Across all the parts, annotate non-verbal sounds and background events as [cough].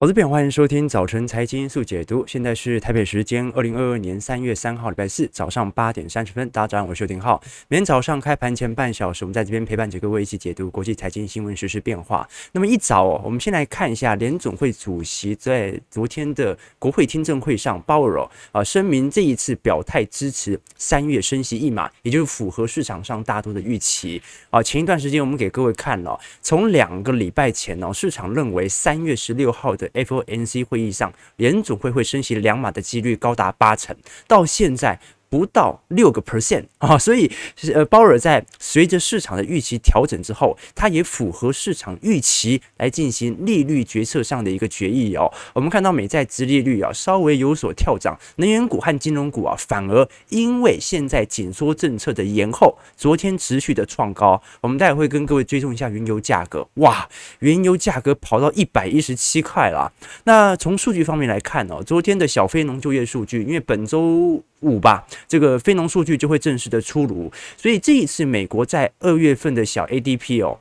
我是边，欢迎收听早晨财经速解读。现在是台北时间二零二二年三月三号礼拜四早上八点三十分。大家早上好，我是邱廷浩。每天早上开盘前半小时，我们在这边陪伴着各位一起解读国际财经新闻、实时变化。那么一早哦，我们先来看一下联总会主席在昨天的国会听证会上，鲍尔啊声明这一次表态支持三月升息一码，也就是符合市场上大多的预期啊。前一段时间我们给各位看了，从两个礼拜前呢，市场认为三月十六号的 FOMC 会议上，联总会会升息两码的几率高达八成，到现在。不到六个 percent 啊，所以呃，鲍尔在随着市场的预期调整之后，他也符合市场预期来进行利率决策上的一个决议哦。我们看到美债殖利率啊稍微有所跳涨，能源股和金融股啊反而因为现在紧缩政策的延后，昨天持续的创高。我们待会会跟各位追踪一下原油价格，哇，原油价格跑到一百一十七块了。那从数据方面来看哦，昨天的小非农就业数据，因为本周。五吧，这个非农数据就会正式的出炉，所以这一次美国在二月份的小 ADP 哦，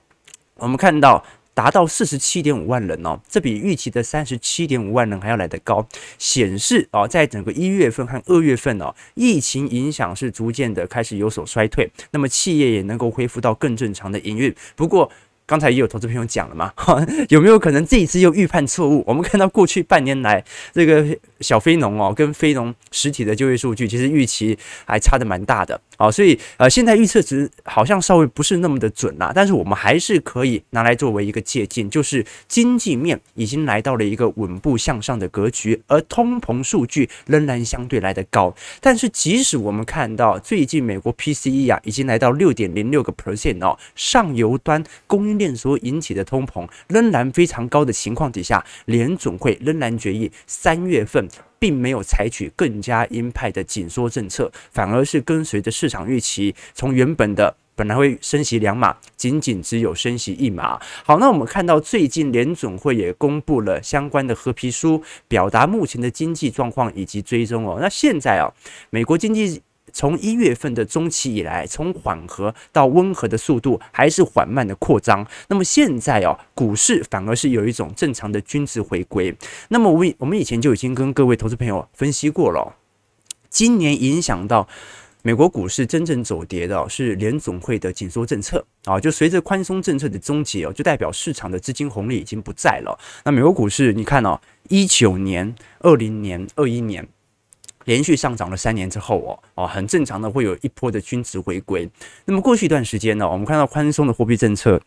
我们看到达到四十七点五万人哦，这比预期的三十七点五万人还要来得高，显示哦，在整个一月份和二月份哦，疫情影响是逐渐的开始有所衰退，那么企业也能够恢复到更正常的营运，不过。刚才也有投资朋友讲了嘛，[laughs] 有没有可能这一次又预判错误？我们看到过去半年来，这个小非农哦，跟非农实体的就业数据，其实预期还差的蛮大的啊，所以呃，现在预测值好像稍微不是那么的准啦，但是我们还是可以拿来作为一个借鉴，就是经济面已经来到了一个稳步向上的格局，而通膨数据仍然相对来得高。但是即使我们看到最近美国 PCE 啊，已经来到六点零六个 percent 哦，上游端供应链所引起的通膨仍然非常高的情况底下，联总会仍然决议三月份并没有采取更加鹰派的紧缩政策，反而是跟随着市场预期，从原本的本来会升息两码，仅仅只有升息一码。好，那我们看到最近联总会也公布了相关的合皮书，表达目前的经济状况以及追踪哦。那现在啊，美国经济。从一月份的中期以来，从缓和到温和的速度还是缓慢的扩张。那么现在哦，股市反而是有一种正常的均值回归。那么我我们以前就已经跟各位投资朋友分析过了，今年影响到美国股市真正走跌的是联总会的紧缩政策啊，就随着宽松政策的终结哦，就代表市场的资金红利已经不在了。那美国股市你看哦，一九年、二零年、二一年。连续上涨了三年之后哦，哦，很正常的会有一波的均值回归。那么过去一段时间呢，我们看到宽松的货币政策，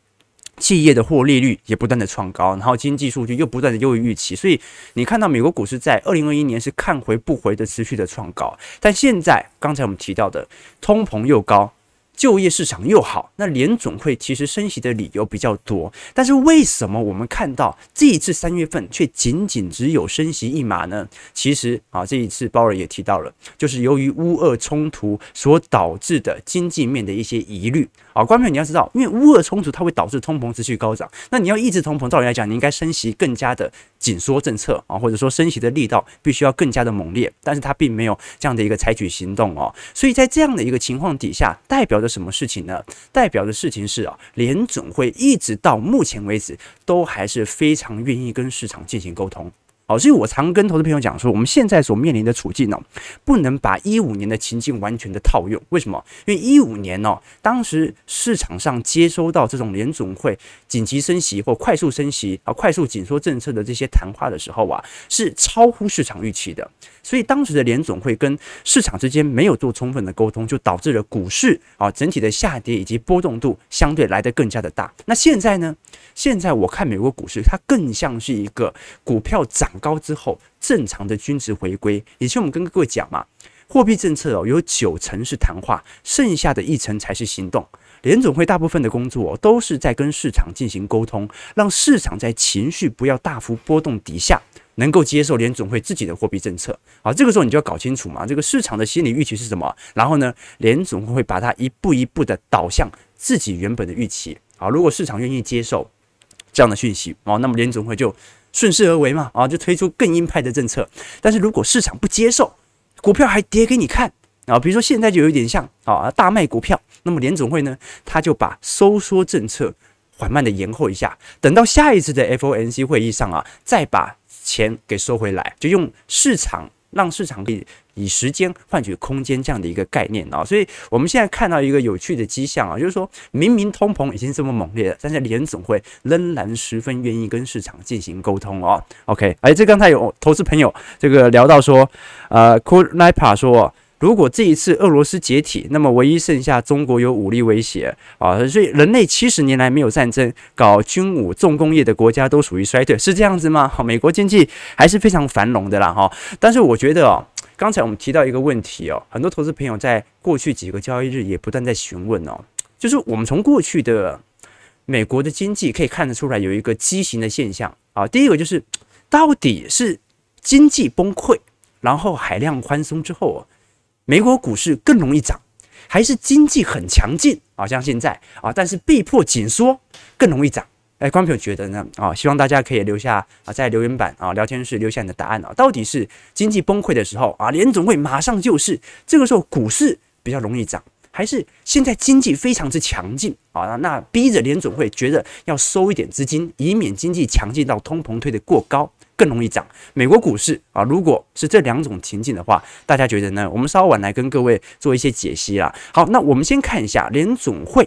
企业的获利率也不断的创高，然后经济数据又不断的优于预期，所以你看到美国股市在二零二一年是看回不回的持续的创高，但现在刚才我们提到的通膨又高。就业市场又好，那联总会其实升息的理由比较多，但是为什么我们看到这一次三月份却仅仅只有升息一码呢？其实啊，这一次鲍尔也提到了，就是由于乌俄冲突所导致的经济面的一些疑虑啊。观众你要知道，因为乌俄冲突它会导致通膨持续高涨，那你要抑制通膨，照理来讲，你应该升息更加的紧缩政策啊，或者说升息的力道必须要更加的猛烈，但是它并没有这样的一个采取行动哦，所以在这样的一个情况底下，代表着。什么事情呢？代表的事情是啊，联准会一直到目前为止都还是非常愿意跟市场进行沟通。好，所以我常跟投资朋友讲说，我们现在所面临的处境呢，不能把一五年的情境完全的套用。为什么？因为一五年呢，当时市场上接收到这种联总会紧急升息或快速升息啊、快速紧缩政策的这些谈话的时候啊，是超乎市场预期的。所以当时的联总会跟市场之间没有做充分的沟通，就导致了股市啊整体的下跌以及波动度相对来得更加的大。那现在呢？现在我看美国股市，它更像是一个股票涨高之后正常的均值回归。以前我们跟各位讲嘛，货币政策哦有九成是谈话，剩下的一成才是行动。联总会大部分的工作都是在跟市场进行沟通，让市场在情绪不要大幅波动底下，能够接受联总会自己的货币政策。好，这个时候你就要搞清楚嘛，这个市场的心理预期是什么？然后呢，联总会把它一步一步的导向自己原本的预期。好，如果市场愿意接受这样的讯息，哦，那么联总会就顺势而为嘛，啊，就推出更鹰派的政策。但是如果市场不接受，股票还跌给你看。啊，比如说现在就有点像啊，大卖股票。那么联总会呢，他就把收缩政策缓慢的延后一下，等到下一次的 FOMC 会议上啊，再把钱给收回来，就用市场让市场可以以时间换取空间这样的一个概念啊，所以我们现在看到一个有趣的迹象啊，就是说明明通膨已经这么猛烈了，但是联总会仍然十分愿意跟市场进行沟通哦。OK，哎，这刚才有投资朋友这个聊到说，呃，Cool Nipa 说。如果这一次俄罗斯解体，那么唯一剩下中国有武力威胁啊，所以人类七十年来没有战争，搞军武重工业的国家都属于衰退，是这样子吗？美国经济还是非常繁荣的啦哈。但是我觉得哦，刚才我们提到一个问题哦，很多投资朋友在过去几个交易日也不断在询问哦，就是我们从过去的美国的经济可以看得出来有一个畸形的现象啊。第一个就是到底是经济崩溃，然后海量宽松之后。美国股市更容易涨，还是经济很强劲啊？像现在啊，但是被迫紧缩更容易涨。哎，观众觉得呢？啊，希望大家可以留下啊，在留言板啊、聊天室留下你的答案啊。到底是经济崩溃的时候啊，联总会马上救市，这个时候股市比较容易涨，还是现在经济非常之强劲啊？那逼着联总会觉得要收一点资金，以免经济强劲到通膨推得过高。更容易涨。美国股市啊，如果是这两种情境的话，大家觉得呢？我们稍晚来跟各位做一些解析啦。好，那我们先看一下联总会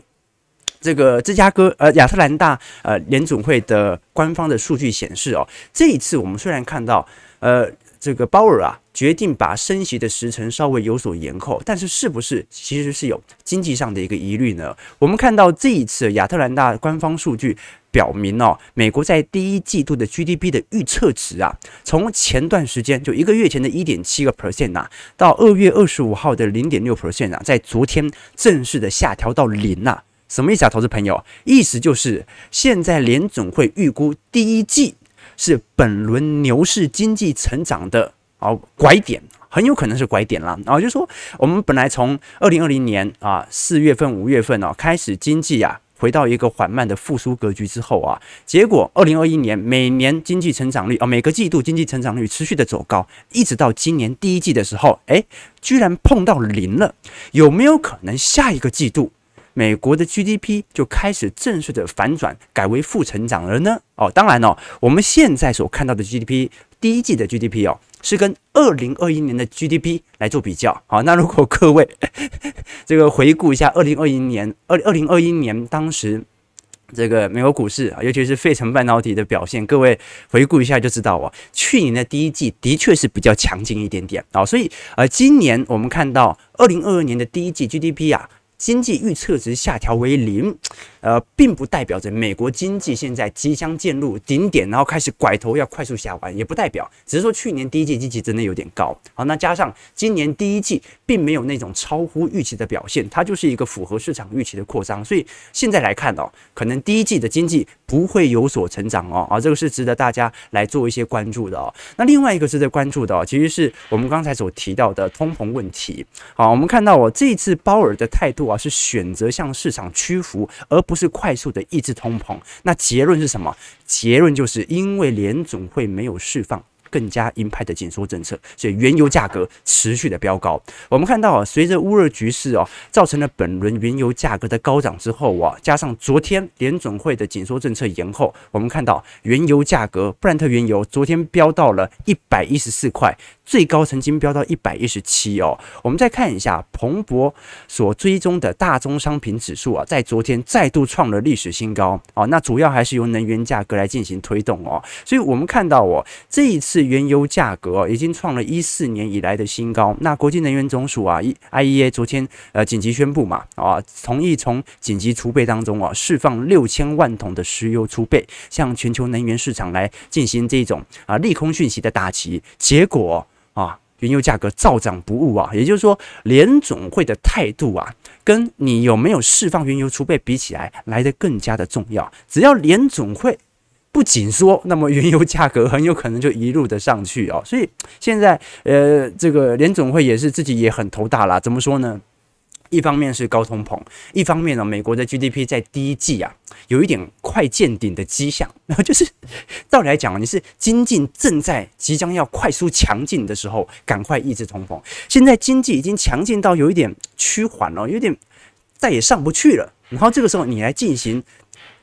这个芝加哥呃亚特兰大呃联总会的官方的数据显示哦，这一次我们虽然看到呃。这个鲍尔啊，决定把升息的时程稍微有所延后，但是是不是其实是有经济上的一个疑虑呢？我们看到这一次亚特兰大官方数据表明哦，美国在第一季度的 GDP 的预测值啊，从前段时间就一个月前的一点七个 percent 啊，到二月二十五号的零点六 percent 啊，在昨天正式的下调到零呐。什么意思啊，投资朋友？意思就是现在联总会预估第一季。是本轮牛市经济成长的啊拐点，很有可能是拐点啦。啊，就说我们本来从二零二零年啊四月份、五月份哦开始经济啊回到一个缓慢的复苏格局之后啊，结果二零二一年每年经济成长率啊每个季度经济成长率持续的走高，一直到今年第一季的时候，诶，居然碰到零了。有没有可能下一个季度？美国的 GDP 就开始正式的反转，改为负成长了呢？哦，当然哦，我们现在所看到的 GDP，第一季的 GDP 哦，是跟二零二一年的 GDP 来做比较。好，那如果各位 [laughs] 这个回顾一下二零二一年，二二零二一年当时这个美国股市啊，尤其是费城半导体的表现，各位回顾一下就知道哦，去年的第一季的确是比较强劲一点点啊，所以呃，今年我们看到二零二二年的第一季 GDP 啊。经济预测值下调为零，呃，并不代表着美国经济现在即将进入顶点，然后开始拐头要快速下弯，也不代表，只是说去年第一季经济真的有点高。好，那加上今年第一季并没有那种超乎预期的表现，它就是一个符合市场预期的扩张，所以现在来看哦，可能第一季的经济不会有所成长哦，啊，这个是值得大家来做一些关注的哦。那另外一个值得关注的哦，其实是我们刚才所提到的通膨问题。好，我们看到哦，这次鲍尔的态度啊。是选择向市场屈服，而不是快速的抑制通膨。那结论是什么？结论就是因为联总会没有释放。更加鹰派的紧缩政策，所以原油价格持续的飙高。我们看到啊，随着乌热局势哦，造成了本轮原油价格的高涨之后啊，加上昨天联准会的紧缩政策延后，我们看到原油价格，布兰特原油昨天飙到了一百一十四块，最高曾经飙到一百一十七哦。我们再看一下彭博所追踪的大宗商品指数啊，在昨天再度创了历史新高哦。那主要还是由能源价格来进行推动哦。所以我们看到哦，这一次。原油价格已经创了一四年以来的新高。那国际能源总署啊，IEA 昨天呃紧急宣布嘛，啊，同意从紧急储备当中啊释放六千万桶的石油储备，向全球能源市场来进行这种啊利空讯息的打击。结果啊，原油价格照涨不误啊。也就是说，联总会的态度啊，跟你有没有释放原油储备比起来，来得更加的重要。只要联总会。不紧缩，那么原油价格很有可能就一路的上去哦。所以现在，呃，这个联总会也是自己也很头大啦。怎么说呢？一方面是高通膨，一方面呢，美国的 GDP 在第一季啊有一点快见顶的迹象。然后就是，道理来讲，你是经济正在即将要快速强劲的时候，赶快抑制通膨。现在经济已经强劲到有一点趋缓了，有点再也上不去了。然后这个时候你来进行。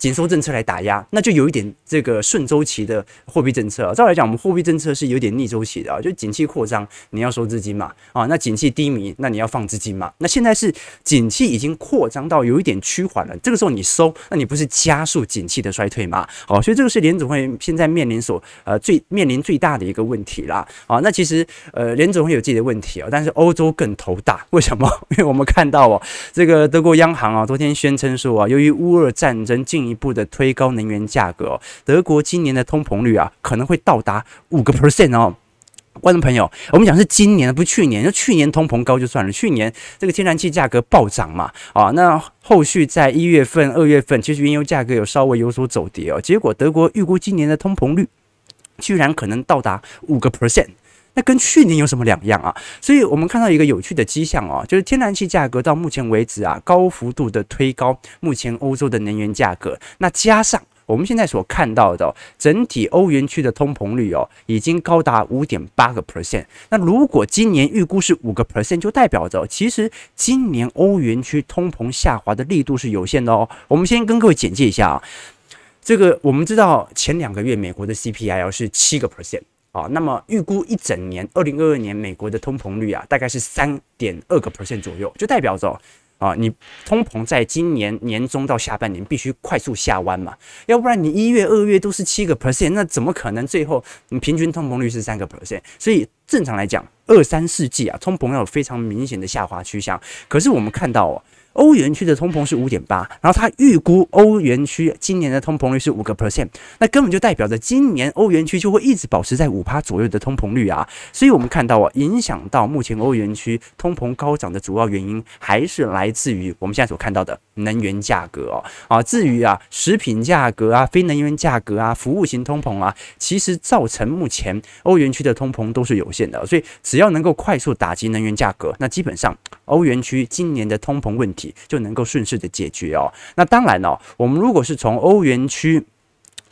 紧缩政策来打压，那就有一点这个顺周期的货币政策啊。照来讲，我们货币政策是有点逆周期的啊，就景气扩张，你要收资金嘛啊，那景气低迷，那你要放资金嘛。那现在是景气已经扩张到有一点趋缓了，这个时候你收，那你不是加速景气的衰退吗？哦，所以这个是联总会现在面临所呃最面临最大的一个问题啦。啊，那其实呃联总会有自己的问题啊，但是欧洲更头大，为什么？[laughs] 因为我们看到哦，这个德国央行啊昨天宣称说啊，由于乌俄战争进一步的推高能源价格，哦，德国今年的通膨率啊可能会到达五个 percent 哦。观众朋友，我们讲是今年，不是去年。就去年通膨高就算了，去年这个天然气价格暴涨嘛，啊，那后续在一月份、二月份，其实原油价格有稍微有所走跌哦。结果德国预估今年的通膨率居然可能到达五个 percent，那跟去年有什么两样啊？所以我们看到一个有趣的迹象哦，就是天然气价格到目前为止啊，高幅度的推高目前欧洲的能源价格，那加上。我们现在所看到的整体欧元区的通膨率哦，已经高达五点八个 percent。那如果今年预估是五个 percent，就代表着其实今年欧元区通膨下滑的力度是有限的哦。我们先跟各位简介一下啊，这个我们知道前两个月美国的 CPI 是七个 percent 啊，那么预估一整年二零二二年美国的通膨率啊，大概是三点二个 percent 左右，就代表着。啊，你通膨在今年年中到下半年必须快速下弯嘛，要不然你一月、二月都是七个 percent，那怎么可能最后你平均通膨率是三个 percent？所以正常来讲，二三四季啊，通膨要有非常明显的下滑趋向。可是我们看到哦。欧元区的通膨是五点八，然后他预估欧元区今年的通膨率是五个 percent，那根本就代表着今年欧元区就会一直保持在五趴左右的通膨率啊。所以我们看到啊，影响到目前欧元区通膨高涨的主要原因，还是来自于我们现在所看到的能源价格哦。啊，至于啊，食品价格啊、非能源价格啊、服务型通膨啊，其实造成目前欧元区的通膨都是有限的。所以只要能够快速打击能源价格，那基本上欧元区今年的通膨问题。就能够顺势的解决哦。那当然了，我们如果是从欧元区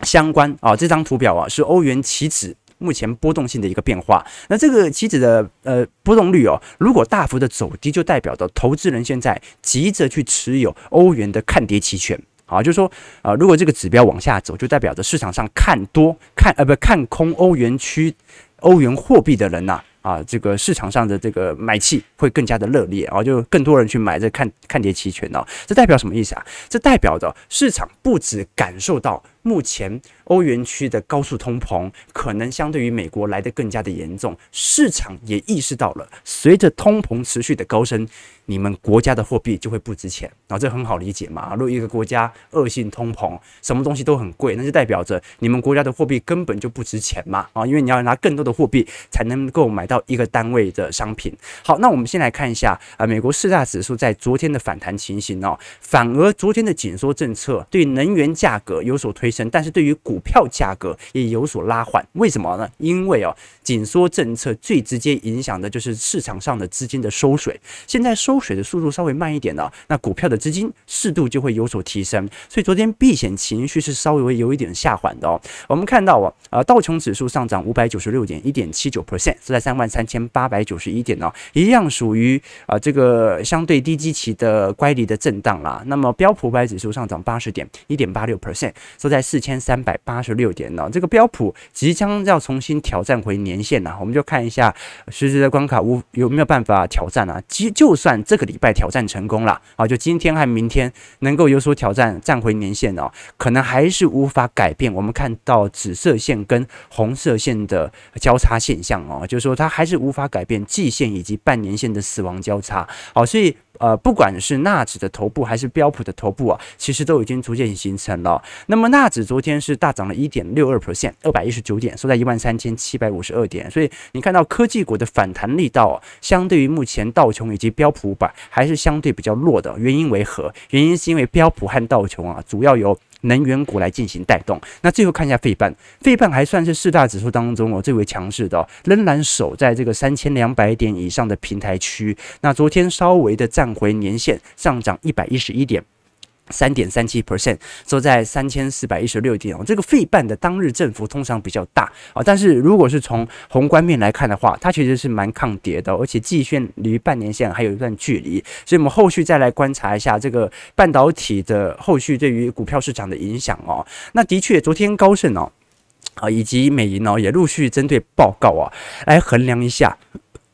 相关啊，这张图表啊是欧元期指目前波动性的一个变化。那这个期指的呃波动率哦，如果大幅的走低，就代表着投资人现在急着去持有欧元的看跌期权啊，就是说啊，如果这个指标往下走，就代表着市场上看多看呃不看空欧元区欧元货币的人呐。啊这个市场上的这个买气会更加的热烈，啊就更多人去买这看看跌期权哦，这代表什么意思啊？这代表着市场不止感受到目前欧元区的高速通膨可能相对于美国来得更加的严重，市场也意识到了，随着通膨持续的高升，你们国家的货币就会不值钱，然后这很好理解嘛。如果一个国家恶性通膨，什么东西都很贵，那就代表着你们国家的货币根本就不值钱嘛啊，因为你要拿更多的货币才能够买到一个单位的商品。好，那我们先来看一下啊，美国四大指数在昨天的反弹情形哦，反而昨天的紧缩政策对能源价格有所推升，但是对于股票价格也有所拉缓。为什么呢？因为哦，紧缩政策最直接影响的就是市场上的资金的收水，现在收水的速度稍微慢一点了，那股票的资金适度就会有所提升，所以昨天避险情绪是稍微有一点下缓的哦。我们看到哦，呃，道琼指数上涨五百九十六点一点七九 percent，是在三万三千八百九十一点哦，一样属于啊这个相对低基期的乖离的震荡啦。那么标普五百指数上涨八十点一点八六 percent，收在四千三百八十六点呢。这个标普即将要重新挑战回年线呐，我们就看一下实时的关卡无有没有办法挑战啊？即就算这个礼拜挑战成功了啊，就今天和明天能够有所挑战，站回年线哦，可能还是无法改变我们看到紫色线跟红色线的交叉现象哦，就是说它还是无法改变季线以及半年线的死亡交叉。好，所以。呃，不管是纳指的头部还是标普的头部啊，其实都已经逐渐形成了。那么纳指昨天是大涨了一点六二 percent，二百一十九点，收在一万三千七百五十二点。所以你看到科技股的反弹力道啊，相对于目前道琼以及标普五百还是相对比较弱的。原因为何？原因是因为标普和道琼啊，主要由能源股来进行带动。那最后看一下费半，费半还算是四大指数当中哦最为强势的，仍然守在这个三千两百点以上的平台区。那昨天稍微的站回年线，上涨一百一十一点。三点三七 percent，收在三千四百一十六点哦。这个费半的当日振幅通常比较大啊，但是如果是从宏观面来看的话，它其实是蛮抗跌的，而且季线离半年线还有一段距离，所以我们后续再来观察一下这个半导体的后续对于股票市场的影响哦。那的确，昨天高盛哦啊以及美银哦也陆续针对报告啊来衡量一下。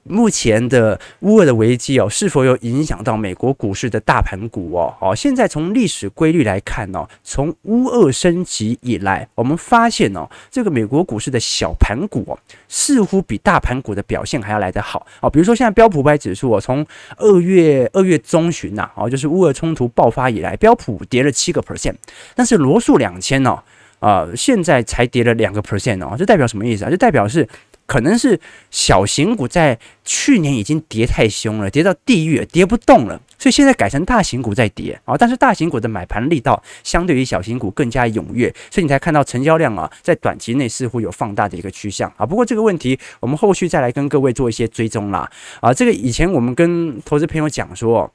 目前的乌俄的危机哦，是否有影响到美国股市的大盘股哦？哦，现在从历史规律来看哦，从乌二升级以来，我们发现哦，这个美国股市的小盘股哦，似乎比大盘股的表现还要来得好哦。比如说现在标普五百指数哦，从二月二月中旬呐，哦，就是乌俄冲突爆发以来，标普跌了七个 percent，但是罗素两千哦，啊，现在才跌了两个 percent 哦，这代表什么意思啊？这代表是。可能是小型股在去年已经跌太凶了，跌到地狱，跌不动了，所以现在改成大型股在跌啊。但是大型股的买盘力道相对于小型股更加踊跃，所以你才看到成交量啊，在短期内似乎有放大的一个趋向啊。不过这个问题我们后续再来跟各位做一些追踪啦啊。这个以前我们跟投资朋友讲说。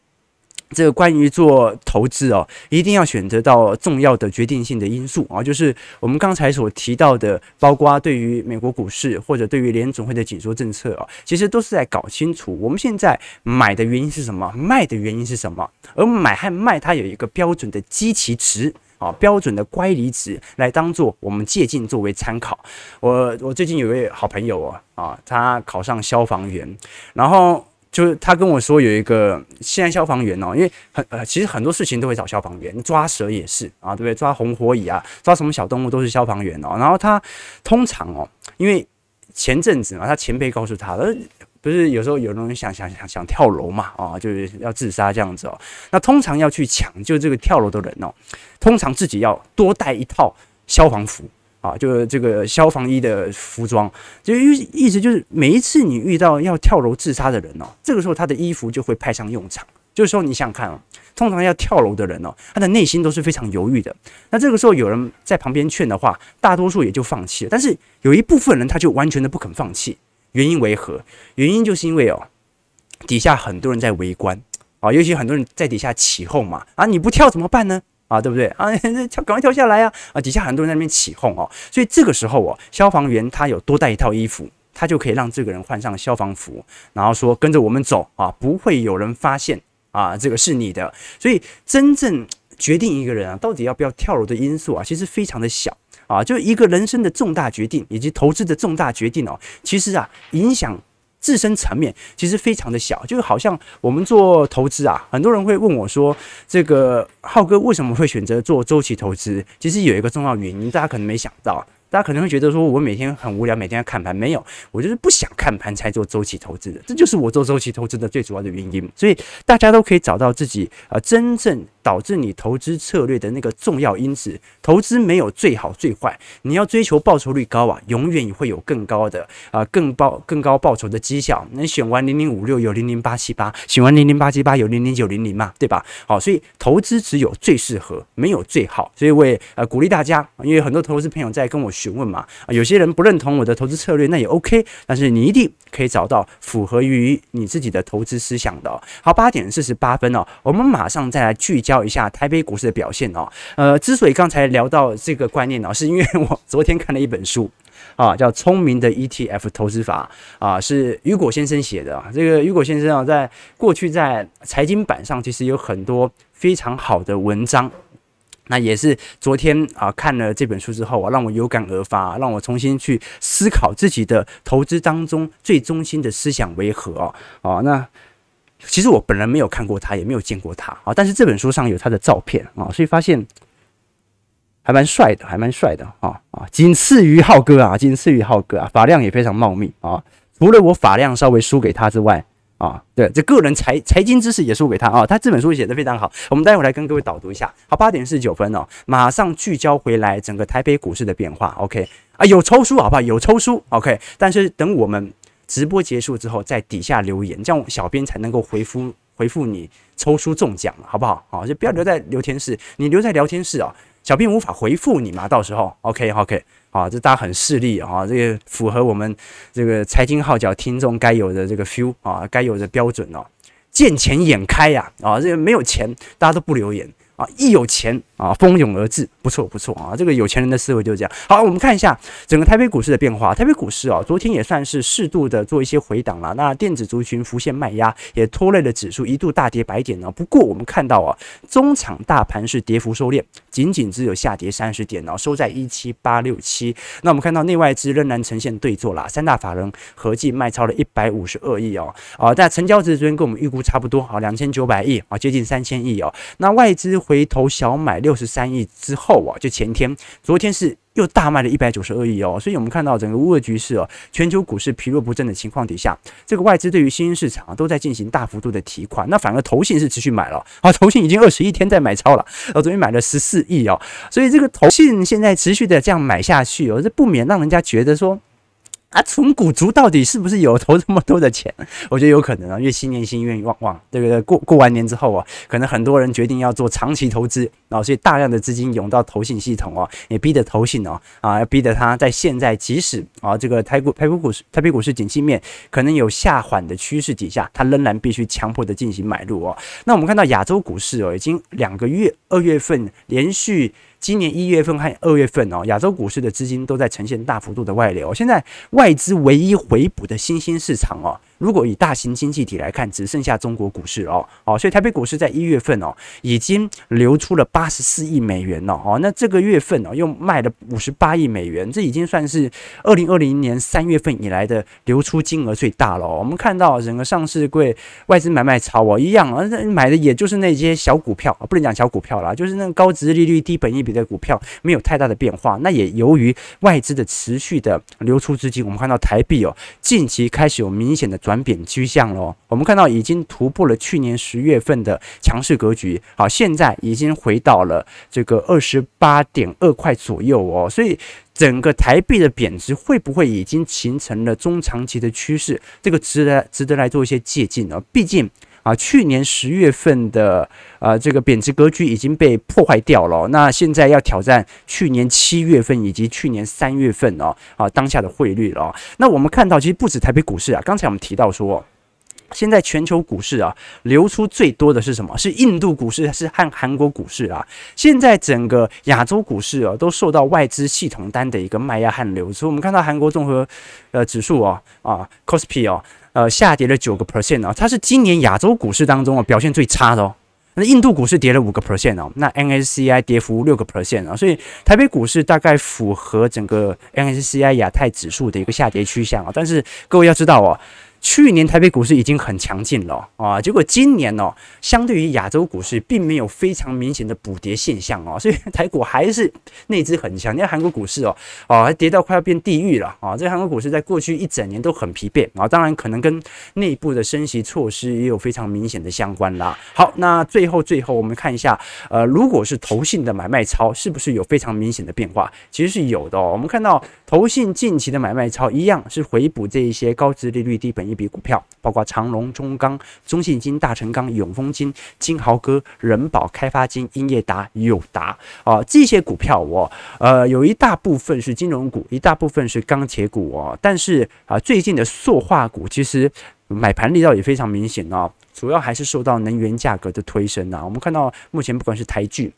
这个关于做投资哦，一定要选择到重要的决定性的因素啊，就是我们刚才所提到的，包括对于美国股市或者对于联总会的紧缩政策啊，其实都是在搞清楚我们现在买的原因是什么，卖的原因是什么，而买和卖它有一个标准的基期值啊，标准的乖离值来当做我们借镜作为参考。我我最近有位好朋友啊啊，他考上消防员，然后。就是他跟我说有一个现在消防员哦，因为很呃，其实很多事情都会找消防员，抓蛇也是啊，对不对？抓红火蚁啊，抓什么小动物都是消防员哦。然后他通常哦，因为前阵子嘛，他前辈告诉他，呃，不是有时候有人想想想想跳楼嘛，啊，就是要自杀这样子哦。那通常要去抢救这个跳楼的人哦，通常自己要多带一套消防服。啊，就是这个消防衣的服装，就意意思就是每一次你遇到要跳楼自杀的人哦，这个时候他的衣服就会派上用场。就是说，你想想看哦，通常要跳楼的人哦，他的内心都是非常犹豫的。那这个时候有人在旁边劝的话，大多数也就放弃了。但是有一部分人他就完全的不肯放弃，原因为何？原因就是因为哦，底下很多人在围观啊，尤其很多人在底下起哄嘛啊，你不跳怎么办呢？啊，对不对啊？[laughs] 跳，赶快跳下来啊！啊，底下很多人在那边起哄哦，所以这个时候哦，消防员他有多带一套衣服，他就可以让这个人换上消防服，然后说跟着我们走啊，不会有人发现啊，这个是你的。所以真正决定一个人啊，到底要不要跳楼的因素啊，其实非常的小啊，就一个人生的重大决定以及投资的重大决定哦，其实啊，影响。自身层面其实非常的小，就好像我们做投资啊，很多人会问我说：“这个浩哥为什么会选择做周期投资？”其实有一个重要原因，大家可能没想到。大家可能会觉得说，我每天很无聊，每天要看盘，没有，我就是不想看盘才做周期投资的，这就是我做周期投资的最主要的原因。所以大家都可以找到自己啊，真正导致你投资策略的那个重要因子。投资没有最好最坏，你要追求报酬率高啊，永远也会有更高的啊，更报更高报酬的绩效。你选完零零五六有零零八七八，选完零零八七八有零零九零零嘛，对吧？好，所以投资只有最适合，没有最好。所以我也呃鼓励大家，因为很多投资朋友在跟我。询问嘛，有些人不认同我的投资策略，那也 OK，但是你一定可以找到符合于你自己的投资思想的。好，八点四十八分哦，我们马上再来聚焦一下台北股市的表现哦。呃，之所以刚才聊到这个观念呢，[laughs] 是因为我昨天看了一本书啊，叫《聪明的 ETF 投资法》啊，是雨果先生写的。这个雨果先生啊，在过去在财经版上其实有很多非常好的文章。那也是昨天啊看了这本书之后啊，让我有感而发，让我重新去思考自己的投资当中最中心的思想为何哦。哦，那其实我本人没有看过他，也没有见过他啊，但是这本书上有他的照片啊，所以发现还蛮帅的，还蛮帅的啊啊，仅次于浩哥啊，仅次于浩哥啊，发量也非常茂密啊，除了我发量稍微输给他之外。啊，对，这个人财财经知识也输给他啊，他这本书写得非常好，我们待会来跟各位导读一下。好，八点四十九分哦，马上聚焦回来整个台北股市的变化。OK，啊，有抽书好不好？有抽书，OK。但是等我们直播结束之后，在底下留言，这样小编才能够回复回复你抽书中奖，好不好？好，就不要留在聊天室，你留在聊天室哦，小编无法回复你嘛，到时候 OK OK。啊，这大家很势利啊，这个符合我们这个财经号角听众该有的这个 feel 啊，该有的标准哦。见钱眼开呀，啊，这个没有钱大家都不留言，啊，一有钱啊，蜂拥而至，不错不错啊，这个有钱人的思维就是这样。好，我们看一下整个台北股市的变化。台北股市啊，昨天也算是适度的做一些回档了。那电子族群浮现卖压，也拖累了指数一度大跌百点呢。不过我们看到啊，中场大盘是跌幅收敛，仅仅只有下跌三十点哦，收在一七八六七。那我们看到内外资仍然呈现对坐啦，三大法人合计卖超了一百五十二亿哦。啊，但成交值昨天跟我们预估差不多好，两千九百亿啊，接近三千亿哦。那外资回头小买六六十三亿之后啊，就前天、昨天是又大卖了一百九十二亿哦，所以我们看到整个乌俄局势哦，全球股市疲弱不振的情况底下，这个外资对于新兴市场都在进行大幅度的提款，那反而投信是持续买了啊，投信已经二十一天在买超了，哦，昨天买了十四亿哦，所以这个投信现在持续的这样买下去哦，这不免让人家觉得说。啊，存股族到底是不是有投这么多的钱？我觉得有可能啊，因为新年新愿望望，对不对？过过完年之后啊，可能很多人决定要做长期投资，然后所以大量的资金涌到投信系统哦，也逼得投信哦啊，逼得他在现在即使啊这个台股台股股市台北股市景气面可能有下缓的趋势底下，他仍然必须强迫的进行买入哦。那我们看到亚洲股市哦，已经两个月二月份连续。今年一月份和二月份哦，亚洲股市的资金都在呈现大幅度的外流。现在外资唯一回补的新兴市场哦。如果以大型经济体来看，只剩下中国股市哦，哦，所以台北股市在一月份哦，已经流出了八十四亿美元了哦，那这个月份哦，又卖了五十八亿美元，这已经算是二零二零年三月份以来的流出金额最大了。我们看到整个上市柜外资买卖潮哦，一样啊，买的也就是那些小股票啊，不能讲小股票啦，就是那个高殖利率、低本益比的股票，没有太大的变化。那也由于外资的持续的流出资金，我们看到台币哦，近期开始有明显的。转贬趋向了，我们看到已经突破了去年十月份的强势格局，好，现在已经回到了这个二十八点二块左右哦，所以整个台币的贬值会不会已经形成了中长期的趋势？这个值得值得来做一些借鉴哦，毕竟。啊，去年十月份的呃这个贬值格局已经被破坏掉了，那现在要挑战去年七月份以及去年三月份哦啊当下的汇率了。那我们看到，其实不止台北股市啊，刚才我们提到说，现在全球股市啊流出最多的是什么？是印度股市，是和韩国股市啊。现在整个亚洲股市啊都受到外资系统单的一个卖压和流出。我们看到韩国综合呃指数哦啊 Kospi 哦。呃，下跌了九个 percent 啊，它是今年亚洲股市当中啊表现最差的哦。那印度股市跌了五个 percent 哦，那 N S C I 跌幅六个 percent 啊，所以台北股市大概符合整个 N S C I 亚太指数的一个下跌趋向啊。但是各位要知道哦。去年台北股市已经很强劲了啊，结果今年哦，相对于亚洲股市，并没有非常明显的补跌现象哦，所以台股还是内资很强。你看韩国股市哦，哦，还跌到快要变地狱了啊！这韩国股市在过去一整年都很疲惫啊，当然可能跟内部的升息措施也有非常明显的相关啦。好，那最后最后我们看一下，呃，如果是投信的买卖超，是不是有非常明显的变化？其实是有的哦。我们看到投信近期的买卖超一样是回补这一些高值利率、低本。一笔股票，包括长隆、中钢、中信金、大成钢、永丰金、金豪哥、人保、开发金、英业达、友达啊，这些股票我呃有一大部分是金融股，一大部分是钢铁股哦。但是啊，最近的塑化股其实买盘力道也非常明显哦，主要还是受到能源价格的推升啊。我们看到目前不管是台剧。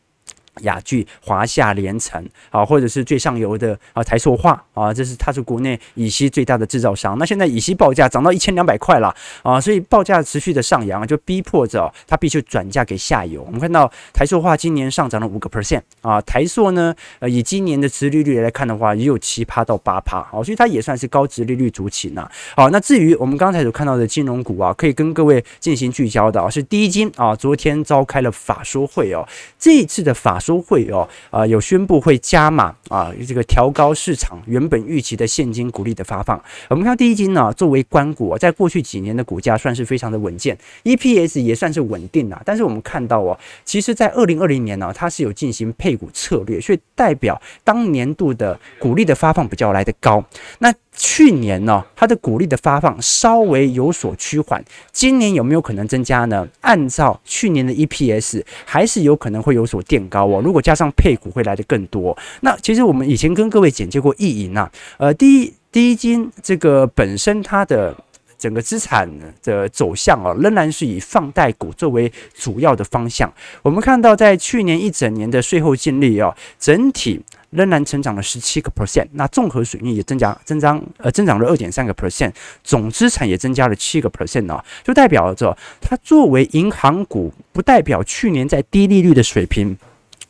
雅聚、华夏、联城啊，或者是最上游的啊台塑化啊，这是它是国内乙烯最大的制造商。那现在乙烯报价涨到一千两百块了啊，所以报价持续的上扬，就逼迫着它必须转嫁给下游。我们看到台塑化今年上涨了五个 percent 啊，台塑呢，呃，以今年的殖利率来看的话，也有七趴到八趴，好，所以它也算是高殖利率族群呐。好，那至于我们刚才所看到的金融股啊，可以跟各位进行聚焦的啊，是第一金啊，昨天召开了法说会哦，这一次的法说会哦，啊，有宣布会加码啊，这个调高市场原本预期的现金股利的发放。我们看第一金呢，作为官股，在过去几年的股价算是非常的稳健，EPS 也算是稳定了。但是我们看到哦，其实在二零二零年呢，它是有进行配股策略，所以代表当年度的股利的发放比较来得高。那去年呢，它的股利的发放稍微有所趋缓，今年有没有可能增加呢？按照去年的 EPS，还是有可能会有所垫高哦。如果加上配股，会来的更多。那其实我们以前跟各位简介过意银呐，呃，第一第一金这个本身它的。整个资产的走向啊，仍然是以放贷股作为主要的方向。我们看到，在去年一整年的税后净利啊，整体仍然成长了十七个 percent，那综合损益也增加增长呃增长了二点三个 percent，总资产也增加了七个 percent 啊，就代表着它作为银行股，不代表去年在低利率的水平。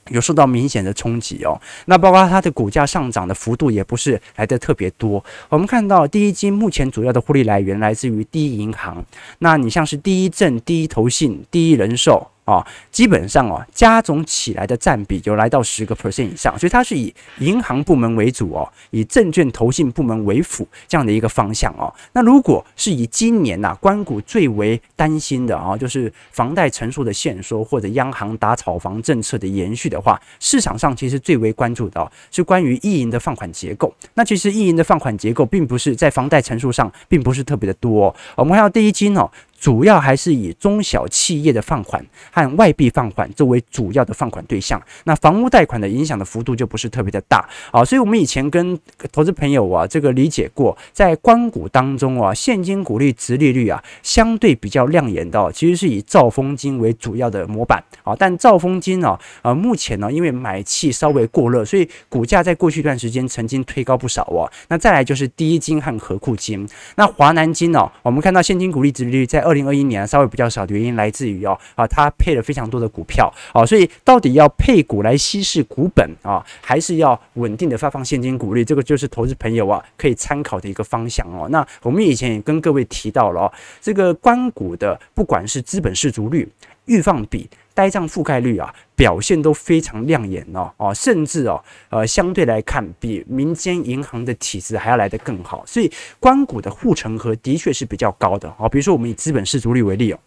有受到明显的冲击哦，那包括它的股价上涨的幅度也不是来得特别多。我们看到第一金目前主要的获利来源来自于第一银行，那你像是第一证、第一投信、第一人寿。啊，基本上哦，加总起来的占比就来到十个 percent 以上，所以它是以银行部门为主哦，以证券投信部门为辅这样的一个方向哦。那如果是以今年呐，官股最为担心的啊，就是房贷成数的限缩或者央行打炒房政策的延续的话，市场上其实最为关注的是关于意银的放款结构。那其实意银的放款结构并不是在房贷成数上并不是特别的多。我们看到第一金哦。主要还是以中小企业的放款和外币放款作为主要的放款对象，那房屋贷款的影响的幅度就不是特别的大。啊，所以我们以前跟投资朋友啊这个理解过，在官股当中啊，现金股利殖利率啊相对比较亮眼的，其实是以兆丰金为主要的模板。啊，但兆丰金呢啊目前呢因为买气稍微过热，所以股价在过去一段时间曾经推高不少哦。那再来就是第一金和合库金，那华南金呢，我们看到现金股利殖利率在二二零二一年稍微比较少的原因来自于哦啊，它配了非常多的股票啊，所以到底要配股来稀释股本啊，还是要稳定的发放现金股利？这个就是投资朋友啊可以参考的一个方向哦。那我们以前也跟各位提到了哦，这个关股的不管是资本市足率、预放比、呆账覆盖率啊，表现都非常亮眼哦哦，甚至哦呃相对来看比民间银行的体质还要来得更好，所以官股的护城河的确是比较高的哦。比如说我们以资本适足率为例哦，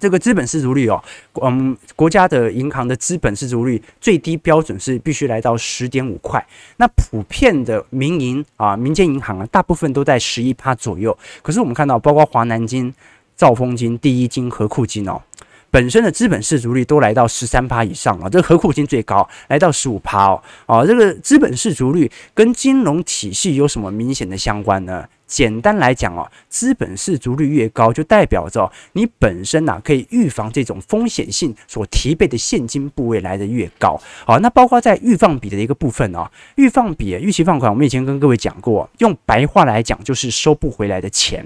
这个资本适足率哦，嗯，国家的银行的资本适足率最低标准是必须来到十点五块，那普遍的民营啊民间银行啊，大部分都在十一趴左右。可是我们看到，包括华南金、兆丰金、第一金、和库金哦。本身的资本市足率都来到十三趴以上啊，这个合库金最高来到十五趴哦，啊，这个资本市足率跟金融体系有什么明显的相关呢？简单来讲哦，资本市足率越高，就代表着你本身呐可以预防这种风险性所提备的现金部位来的越高。好，那包括在预放比的一个部分哦，预放比、预期放款，我们以前跟各位讲过，用白话来讲就是收不回来的钱。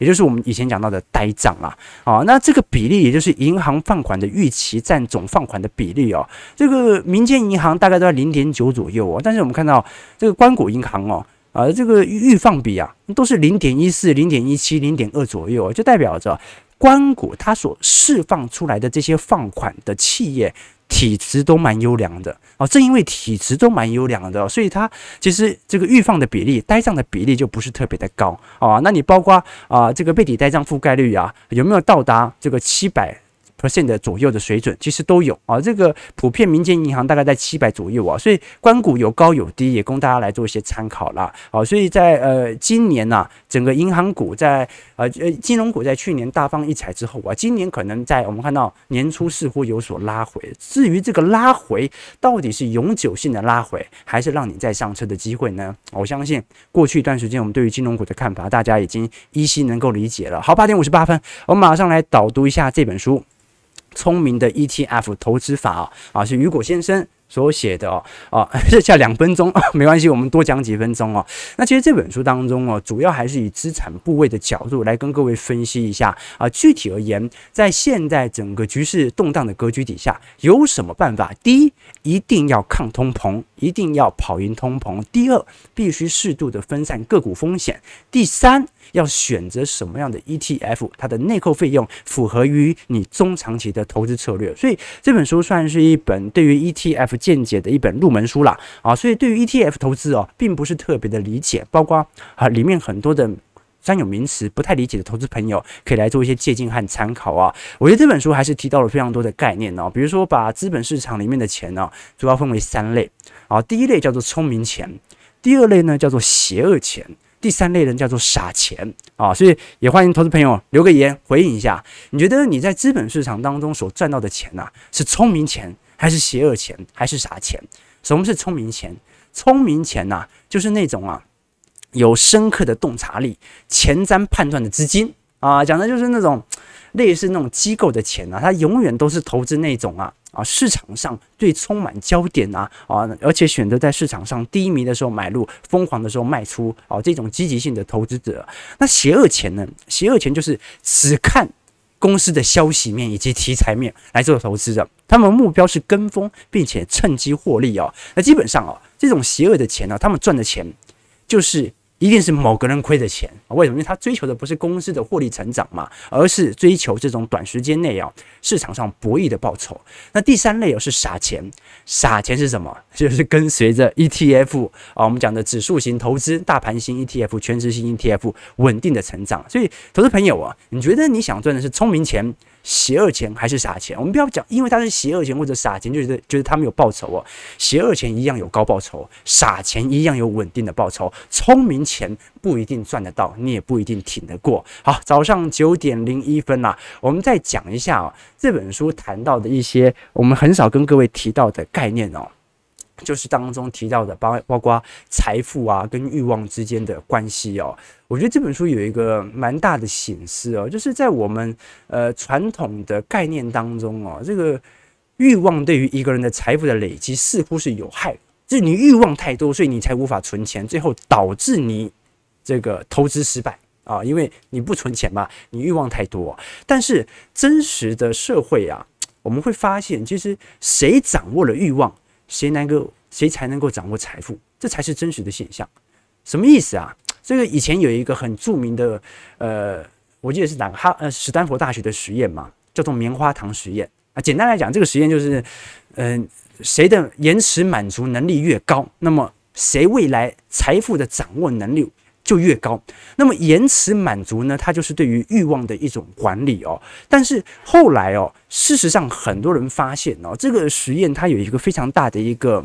也就是我们以前讲到的呆账啊，啊，那这个比例也就是银行放款的预期占总放款的比例哦，这个民间银行大概都在零点九左右哦，但是我们看到这个关谷银行哦，啊，这个预放比啊都是零点一四、零点一七、零点二左右，就代表着关谷它所释放出来的这些放款的企业。体质都蛮优良的啊，正因为体质都蛮优良的，所以它其实这个预放的比例、呆账的比例就不是特别的高啊。那你包括啊，这个背底呆账覆盖率啊，有没有到达这个七百？percent 的左右的水准其实都有啊，这个普遍民间银行大概在七百左右啊，所以官股有高有低，也供大家来做一些参考啦。好，所以在呃今年呢、整个银行股在呃呃金融股在去年大放异彩之后啊，今年可能在我们看到年初似乎有所拉回。至于这个拉回到底是永久性的拉回，还是让你再上车的机会呢？我相信过去一段时间我们对于金融股的看法，大家已经依稀能够理解了。好，八点五十八分，我们马上来导读一下这本书。聪明的 ETF 投资法啊，啊是雨果先生所写的哦，啊，[laughs] 剩下两分钟，没关系，我们多讲几分钟哦。那其实这本书当中哦，主要还是以资产部位的角度来跟各位分析一下啊。具体而言，在现在整个局势动荡的格局底下，有什么办法？第一，一定要抗通膨，一定要跑赢通膨；第二，必须适度的分散个股风险；第三，要选择什么样的 ETF，它的内扣费用符合于你中长期的投资策略。所以这本书算是一本对于 ETF 见解的一本入门书啦。啊。所以对于 ETF 投资哦，并不是特别的理解，包括啊里面很多的专有名词不太理解的投资朋友，可以来做一些借鉴和参考啊。我觉得这本书还是提到了非常多的概念哦，比如说把资本市场里面的钱呢，主要分为三类啊。第一类叫做聪明钱，第二类呢叫做邪恶钱。第三类人叫做傻钱啊，所以也欢迎投资朋友留个言回应一下，你觉得你在资本市场当中所赚到的钱呐，是聪明钱还是邪恶钱还是傻钱？什么是聪明钱？聪明钱呐，就是那种啊，有深刻的洞察力、前瞻判断的资金啊，讲的就是那种类似那种机构的钱啊，它永远都是投资那种啊。啊，市场上最充满焦点啊啊，而且选择在市场上低迷的时候买入，疯狂的时候卖出啊，这种积极性的投资者。那邪恶钱呢？邪恶钱就是只看公司的消息面以及题材面来做投资的，他们目标是跟风，并且趁机获利哦。那基本上哦，这种邪恶的钱呢，他们赚的钱就是。一定是某个人亏的钱，为什么？因为他追求的不是公司的获利成长嘛，而是追求这种短时间内啊市场上博弈的报酬。那第三类哦是傻钱，傻钱是什么？[laughs] 就是跟随着 ETF 啊，我们讲的指数型投资、大盘型 ETF、全值型 ETF 稳定的成长。所以，投资朋友啊，你觉得你想赚的是聪明钱？邪恶钱还是傻钱？我们不要讲，因为他是邪恶钱或者傻钱，就觉得觉得他们有报酬哦。邪恶钱一样有高报酬，傻钱一样有稳定的报酬。聪明钱不一定赚得到，你也不一定挺得过。好，早上九点零一分啦，我们再讲一下哦，这本书谈到的一些我们很少跟各位提到的概念哦。就是当中提到的，包包括财富啊跟欲望之间的关系哦。我觉得这本书有一个蛮大的省思哦，就是在我们呃传统的概念当中哦，这个欲望对于一个人的财富的累积似乎是有害，就是你欲望太多，所以你才无法存钱，最后导致你这个投资失败啊，因为你不存钱嘛，你欲望太多。但是真实的社会啊，我们会发现，其实谁掌握了欲望，谁能够，谁才能够掌握财富？这才是真实的现象。什么意思啊？这个以前有一个很著名的，呃，我记得是哪个哈呃史丹佛大学的实验嘛，叫做棉花糖实验啊。简单来讲，这个实验就是，嗯、谁的延迟满足能力越高，那么谁未来财富的掌握能力就越高。那么延迟满足呢，它就是对于欲望的一种管理哦。但是后来哦，事实上很多人发现哦，这个实验它有一个非常大的一个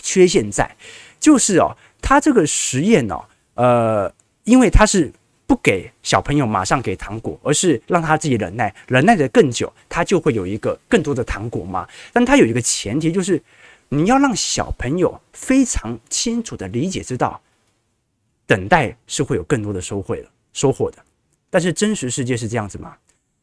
缺陷在，就是哦，它这个实验哦，呃，因为它是不给小朋友马上给糖果，而是让他自己忍耐，忍耐得更久，他就会有一个更多的糖果嘛。但它有一个前提，就是你要让小朋友非常清楚的理解知道。等待是会有更多的收获的，收获的。但是真实世界是这样子吗？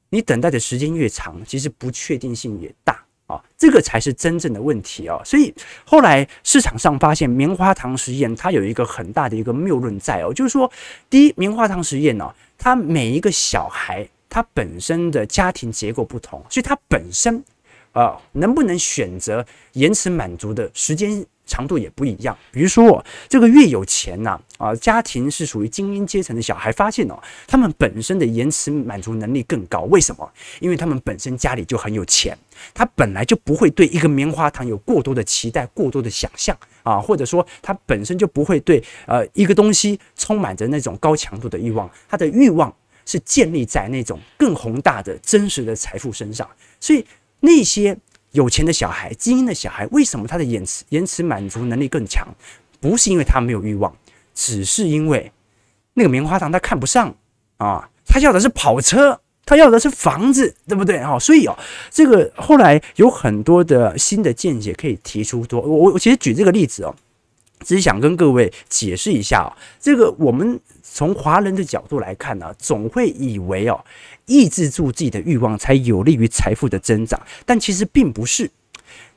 你等待的时间越长，其实不确定性也大啊，这个才是真正的问题啊。所以后来市场上发现棉花糖实验，它有一个很大的一个谬论在哦，就是说，第一，棉花糖实验呢，它每一个小孩他本身的家庭结构不同，所以他本身啊，能不能选择延迟满足的时间？长度也不一样，比如说这个越有钱呐啊，家庭是属于精英阶层的小孩，发现哦，他们本身的延迟满足能力更高。为什么？因为他们本身家里就很有钱，他本来就不会对一个棉花糖有过多的期待、过多的想象啊，或者说他本身就不会对呃一个东西充满着那种高强度的欲望，他的欲望是建立在那种更宏大的真实的财富身上，所以那些。有钱的小孩，精英的小孩，为什么他的延迟延迟满足能力更强？不是因为他没有欲望，只是因为那个棉花糖他看不上啊，他要的是跑车，他要的是房子，对不对啊？所以哦，这个后来有很多的新的见解可以提出多。我我其实举这个例子哦，只是想跟各位解释一下哦，这个我们从华人的角度来看呢，总会以为哦。抑制住自己的欲望，才有利于财富的增长。但其实并不是。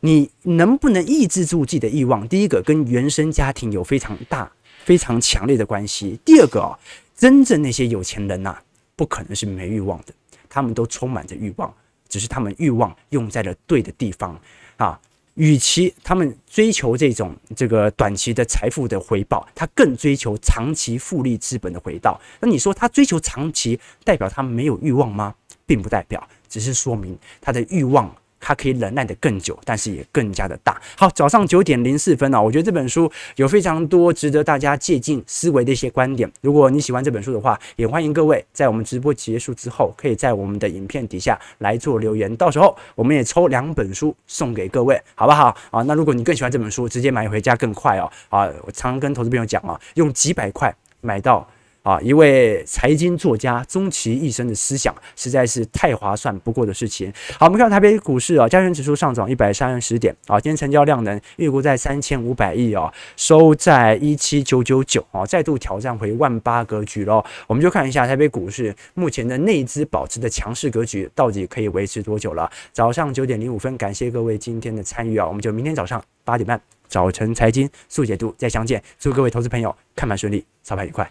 你能不能抑制住自己的欲望？第一个跟原生家庭有非常大、非常强烈的关系。第二个哦，真正那些有钱人呐，不可能是没欲望的，他们都充满着欲望，只是他们欲望用在了对的地方啊。与其他们追求这种这个短期的财富的回报，他更追求长期复利资本的回报。那你说他追求长期，代表他没有欲望吗？并不代表，只是说明他的欲望。它可以忍耐得更久，但是也更加的大。好，早上九点零四分啊，我觉得这本书有非常多值得大家借鉴思维的一些观点。如果你喜欢这本书的话，也欢迎各位在我们直播结束之后，可以在我们的影片底下来做留言。到时候我们也抽两本书送给各位，好不好？啊，那如果你更喜欢这本书，直接买回家更快哦。啊，我常跟投资朋友讲啊，用几百块买到。啊，一位财经作家终其一生的思想，实在是太划算不过的事情。好，我们看到台北股市啊，加权指数上涨一百三十点啊，今天成交量能预估在三千五百亿啊，收在一七九九九啊，再度挑战回万八格局喽。我们就看一下台北股市目前的内资保持的强势格局，到底可以维持多久了？早上九点零五分，感谢各位今天的参与啊，我们就明天早上八点半早晨财经速解读再相见，祝各位投资朋友看盘顺利，操盘愉快。